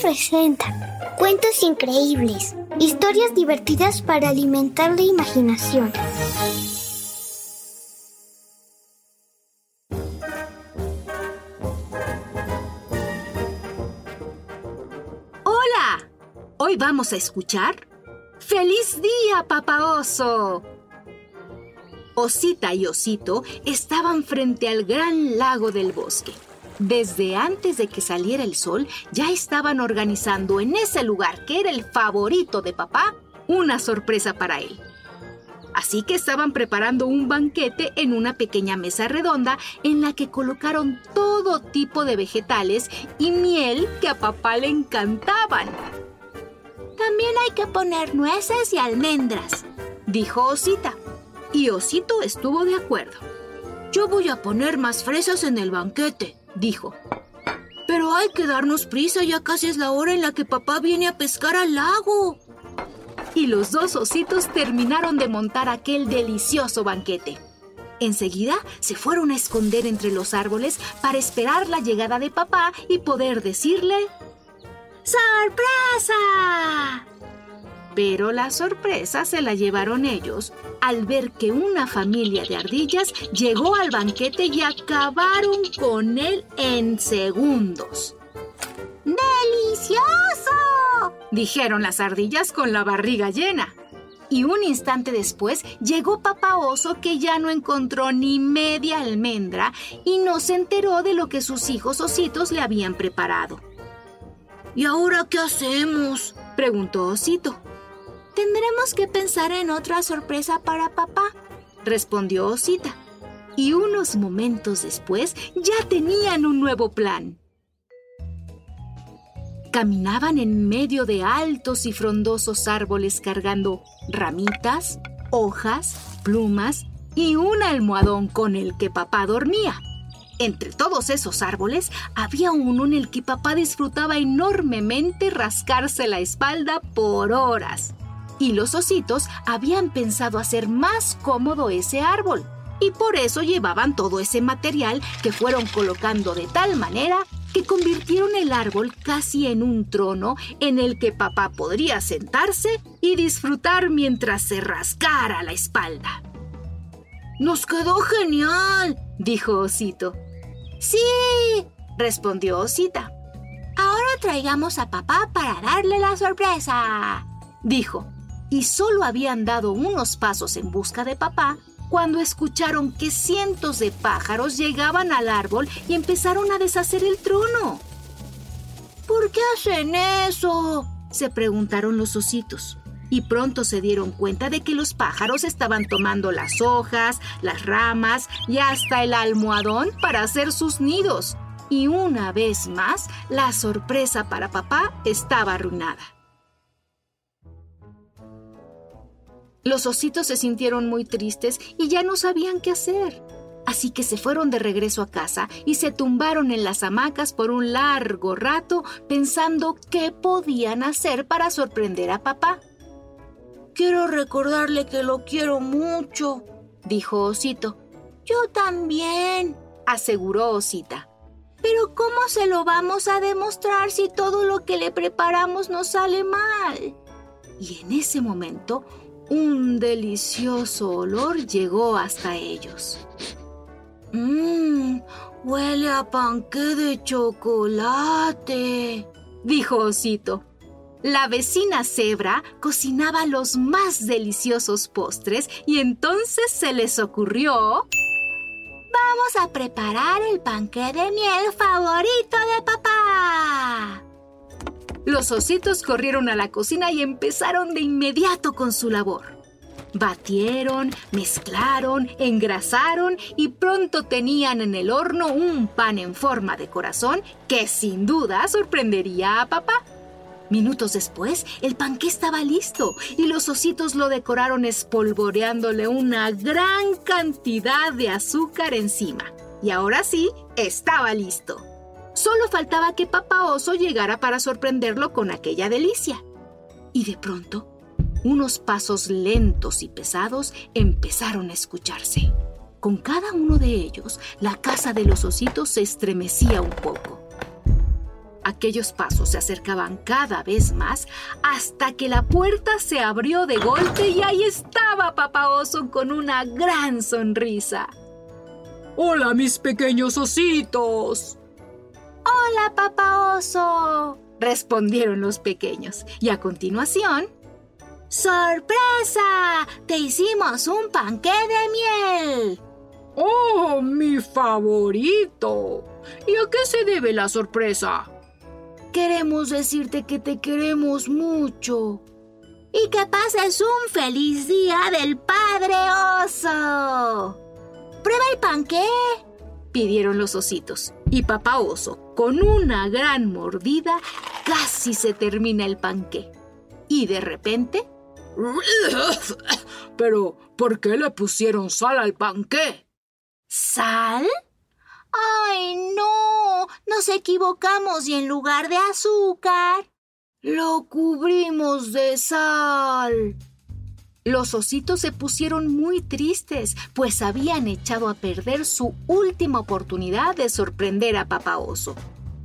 Presenta cuentos increíbles, historias divertidas para alimentar la imaginación. Hola, hoy vamos a escuchar ¡Feliz día, papá oso! Osita y Osito estaban frente al gran lago del bosque. Desde antes de que saliera el sol, ya estaban organizando en ese lugar que era el favorito de papá una sorpresa para él. Así que estaban preparando un banquete en una pequeña mesa redonda en la que colocaron todo tipo de vegetales y miel que a papá le encantaban. También hay que poner nueces y almendras, dijo Osita. Y Osito estuvo de acuerdo. Yo voy a poner más fresas en el banquete, dijo. Pero hay que darnos prisa, ya casi es la hora en la que papá viene a pescar al lago. Y los dos ositos terminaron de montar aquel delicioso banquete. Enseguida se fueron a esconder entre los árboles para esperar la llegada de papá y poder decirle ¡Sorpresa! Pero la sorpresa se la llevaron ellos al ver que una familia de ardillas llegó al banquete y acabaron con él en segundos. ¡Delicioso! dijeron las ardillas con la barriga llena. Y un instante después llegó papá oso que ya no encontró ni media almendra y no se enteró de lo que sus hijos ositos le habían preparado. ¿Y ahora qué hacemos? preguntó Osito. Tendremos que pensar en otra sorpresa para papá, respondió Osita. Y unos momentos después ya tenían un nuevo plan. Caminaban en medio de altos y frondosos árboles cargando ramitas, hojas, plumas y un almohadón con el que papá dormía. Entre todos esos árboles había uno en el que papá disfrutaba enormemente rascarse la espalda por horas y los ositos habían pensado hacer más cómodo ese árbol. Y por eso llevaban todo ese material que fueron colocando de tal manera que convirtieron el árbol casi en un trono en el que papá podría sentarse y disfrutar mientras se rascara la espalda. ¡Nos quedó genial! dijo Osito. Sí, respondió Osita. Ahora traigamos a papá para darle la sorpresa, dijo y solo habían dado unos pasos en busca de papá cuando escucharon que cientos de pájaros llegaban al árbol y empezaron a deshacer el trono. ¿Por qué hacen eso? se preguntaron los ositos. Y pronto se dieron cuenta de que los pájaros estaban tomando las hojas, las ramas y hasta el almohadón para hacer sus nidos. Y una vez más, la sorpresa para papá estaba arruinada. Los ositos se sintieron muy tristes y ya no sabían qué hacer. Así que se fueron de regreso a casa y se tumbaron en las hamacas por un largo rato pensando qué podían hacer para sorprender a papá. Quiero recordarle que lo quiero mucho, dijo Osito. Yo también, aseguró Osita. Pero ¿cómo se lo vamos a demostrar si todo lo que le preparamos nos sale mal? Y en ese momento un delicioso olor llegó hasta ellos. Mmm, huele a panque de chocolate, dijo Osito. La vecina cebra cocinaba los más deliciosos postres y entonces se les ocurrió... Vamos a preparar el panque de miel favorito de papá. Los ositos corrieron a la cocina y empezaron de inmediato con su labor. Batieron, mezclaron, engrasaron y pronto tenían en el horno un pan en forma de corazón que sin duda sorprendería a papá. Minutos después, el panqué estaba listo y los ositos lo decoraron espolvoreándole una gran cantidad de azúcar encima. Y ahora sí, estaba listo. Solo faltaba que papá oso llegara para sorprenderlo con aquella delicia. Y de pronto, unos pasos lentos y pesados empezaron a escucharse. Con cada uno de ellos, la casa de los ositos se estremecía un poco. Aquellos pasos se acercaban cada vez más hasta que la puerta se abrió de golpe y ahí estaba Papá Oso con una gran sonrisa. Hola, mis pequeños ositos. Hola, Papá Oso, respondieron los pequeños. Y a continuación... ¡Sorpresa! Te hicimos un panqué de miel. ¡Oh, mi favorito! ¿Y a qué se debe la sorpresa? Queremos decirte que te queremos mucho. Y que pases un feliz día del Padre Oso. ¡Prueba el panqué! pidieron los ositos. Y papá oso, con una gran mordida, casi se termina el panqué. Y de repente... Pero, ¿por qué le pusieron sal al panqué? ¿Sal? ¡Ay, no! Nos equivocamos y en lugar de azúcar... Lo cubrimos de sal. Los ositos se pusieron muy tristes, pues habían echado a perder su última oportunidad de sorprender a Papá Oso,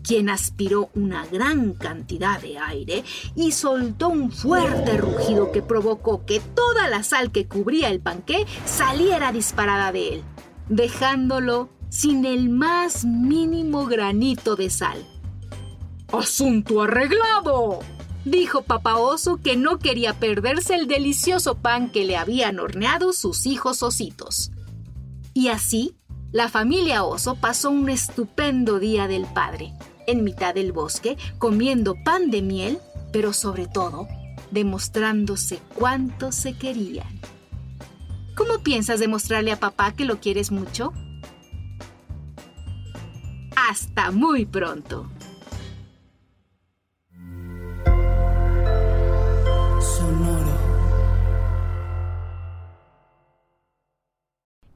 quien aspiró una gran cantidad de aire y soltó un fuerte rugido que provocó que toda la sal que cubría el panqué saliera disparada de él, dejándolo sin el más mínimo granito de sal. ¡Asunto arreglado! Dijo Papá Oso que no quería perderse el delicioso pan que le habían horneado sus hijos ositos. Y así, la familia Oso pasó un estupendo día del padre, en mitad del bosque, comiendo pan de miel, pero sobre todo, demostrándose cuánto se querían. ¿Cómo piensas demostrarle a papá que lo quieres mucho? Hasta muy pronto.